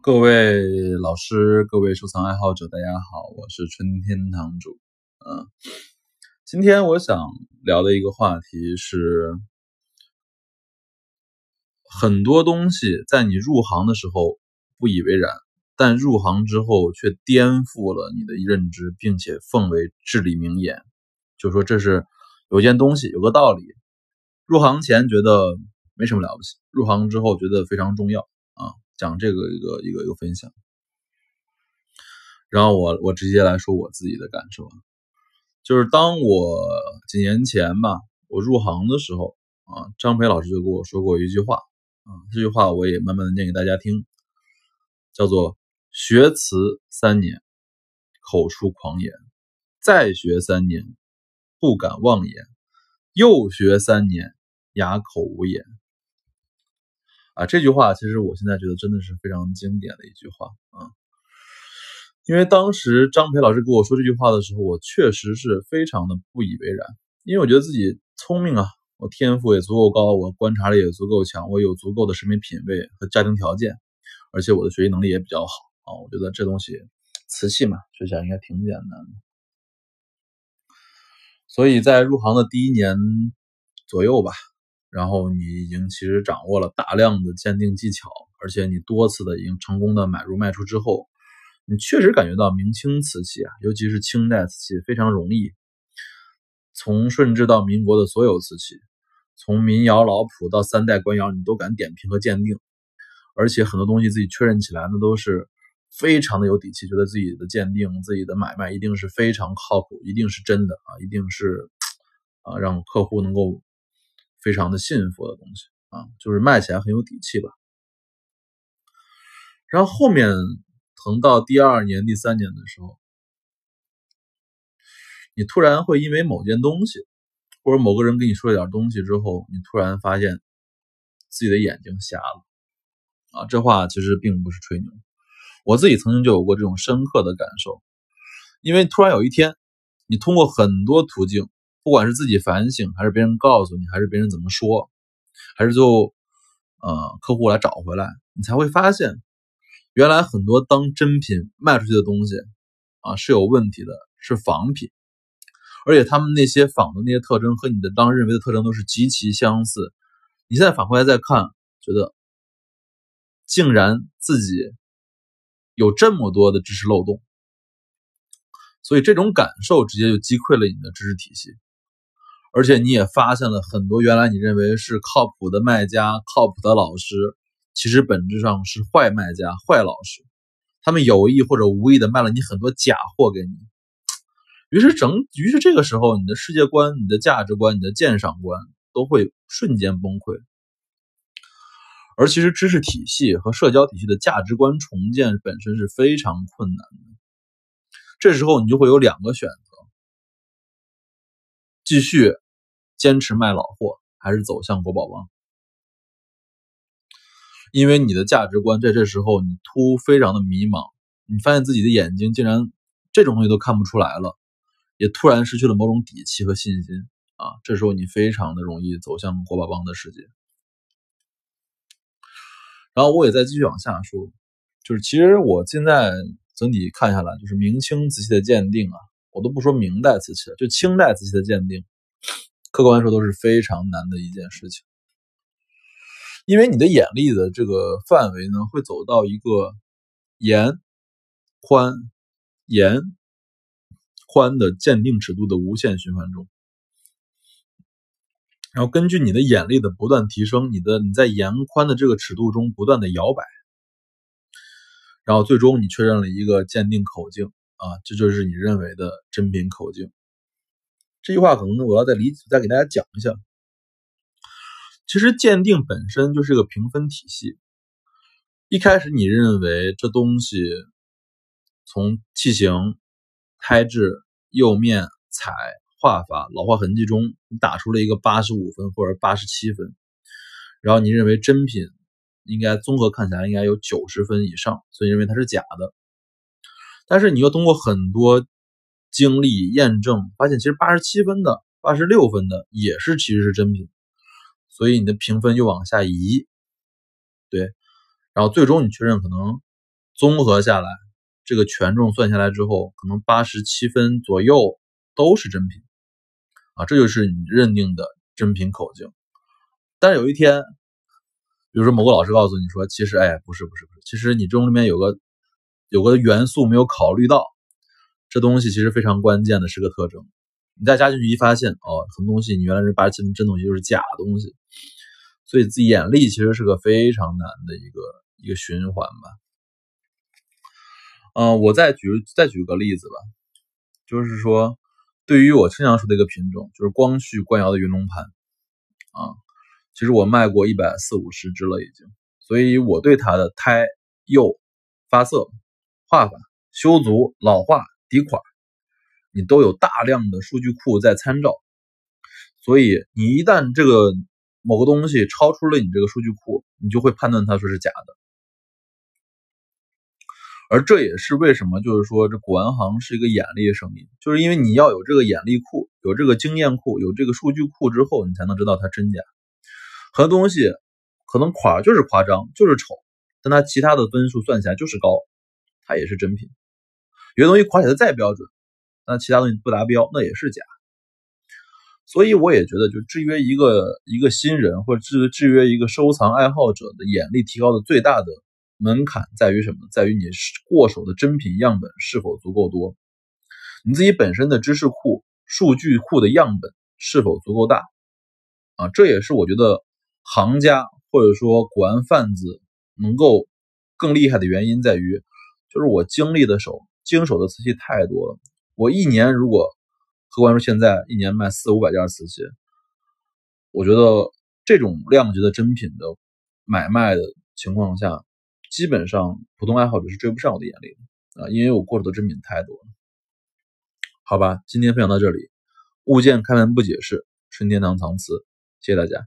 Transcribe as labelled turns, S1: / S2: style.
S1: 各位老师，各位收藏爱好者，大家好，我是春天堂主。嗯，今天我想聊的一个话题是，很多东西在你入行的时候不以为然，但入行之后却颠覆了你的认知，并且奉为至理名言。就说这是有件东西，有个道理，入行前觉得没什么了不起，入行之后觉得非常重要啊。讲这个一个一个一个分享，然后我我直接来说我自己的感受，就是当我几年前吧，我入行的时候啊，张培老师就跟我说过一句话啊，这句话我也慢慢的念给大家听，叫做学词三年，口出狂言，再学三年，不敢妄言，又学三年，哑口无言。啊，这句话其实我现在觉得真的是非常经典的一句话啊，因为当时张培老师跟我说这句话的时候，我确实是非常的不以为然，因为我觉得自己聪明啊，我天赋也足够高，我观察力也足够强，我有足够的审美品味和家庭条件，而且我的学习能力也比较好啊，我觉得这东西瓷器嘛，学起来应该挺简单的，所以在入行的第一年左右吧。然后你已经其实掌握了大量的鉴定技巧，而且你多次的已经成功的买入卖出之后，你确实感觉到明清瓷器啊，尤其是清代瓷器非常容易。从顺治到民国的所有瓷器，从民窑老朴到三代官窑，你都敢点评和鉴定，而且很多东西自己确认起来，那都是非常的有底气，觉得自己的鉴定、自己的买卖一定是非常靠谱，一定是真的啊，一定是啊，让客户能够。非常的信服的东西啊，就是卖起来很有底气吧。然后后面疼到第二年、第三年的时候，你突然会因为某件东西，或者某个人跟你说了点东西之后，你突然发现自己的眼睛瞎了啊！这话其实并不是吹牛，我自己曾经就有过这种深刻的感受，因为突然有一天，你通过很多途径。不管是自己反省，还是别人告诉你，还是别人怎么说，还是最后，呃，客户来找回来，你才会发现，原来很多当真品卖出去的东西，啊，是有问题的，是仿品，而且他们那些仿的那些特征和你的当认为的特征都是极其相似。你现在反过来再看，觉得，竟然自己有这么多的知识漏洞，所以这种感受直接就击溃了你的知识体系。而且你也发现了很多原来你认为是靠谱的卖家、靠谱的老师，其实本质上是坏卖家、坏老师，他们有意或者无意的卖了你很多假货给你。于是整，于是这个时候，你的世界观、你的价值观、你的鉴赏观都会瞬间崩溃。而其实知识体系和社交体系的价值观重建本身是非常困难的。这时候你就会有两个选择。继续坚持卖老货，还是走向国宝帮？因为你的价值观在这时候你突非常的迷茫，你发现自己的眼睛竟然这种东西都看不出来了，也突然失去了某种底气和信心啊！这时候你非常的容易走向国宝帮的世界。然后我也再继续往下说，就是其实我现在整体看下来，就是明清瓷器的鉴定啊。我都不说明代瓷器了，就清代瓷器的鉴定，客观说都是非常难的一件事情，因为你的眼力的这个范围呢，会走到一个严、宽、严、宽的鉴定尺度的无限循环中，然后根据你的眼力的不断提升，你的你在严宽的这个尺度中不断的摇摆，然后最终你确认了一个鉴定口径。啊，这就是你认为的真品口径。这句话可能我要再理再给大家讲一下。其实鉴定本身就是个评分体系。一开始你认为这东西从器型、胎质、釉面、彩画法、老化痕迹中，你打出了一个八十五分或者八十七分，然后你认为真品应该综合看起来应该有九十分以上，所以认为它是假的。但是你又通过很多经历验证，发现其实八十七分的、八十六分的也是其实是真品，所以你的评分又往下移，对，然后最终你确认可能综合下来，这个权重算下来之后，可能八十七分左右都是真品。啊，这就是你认定的真品口径。但是有一天，比如说某个老师告诉你说，其实哎，不是不是不是，其实你这里面有个有个元素没有考虑到，这东西其实非常关键的是个特征。你再加进去一发现，哦，很多东西你原来是八十七分真东西就是假东西，所以自己眼力其实是个非常难的一个一个循环吧。嗯，我再举再举个例子吧，就是说，对于我经常说的一个品种，就是光绪官窑的云龙盘啊。其实我卖过一百四五十只了，已经，所以我对它的胎、釉、发色、画法、修足、老化、底款，你都有大量的数据库在参照。所以你一旦这个某个东西超出了你这个数据库，你就会判断它说是假的。而这也是为什么，就是说这古玩行是一个眼力生意，就是因为你要有这个眼力库，有这个经验库，有这个数据库之后，你才能知道它真假。很多东西可能款就是夸张，就是丑，但它其他的分数算起来就是高，它也是真品。有些东西款写的再标准，那其他东西不达标，那也是假。所以我也觉得，就制约一个一个新人，或者制制约一个收藏爱好者的眼力提高的最大的门槛在于什么？在于你过手的真品样本是否足够多，你自己本身的知识库、数据库的样本是否足够大啊？这也是我觉得。行家或者说古玩贩子能够更厉害的原因在于，就是我经历的手经手的瓷器太多了。我一年如果客观说现在一年卖四五百件瓷器，我觉得这种量级的真品的买卖的情况下，基本上普通爱好者是追不上我的眼力的啊，因为我过手的真品太多了。好吧，今天分享到这里，物件开门不解释，春天堂藏瓷，谢谢大家。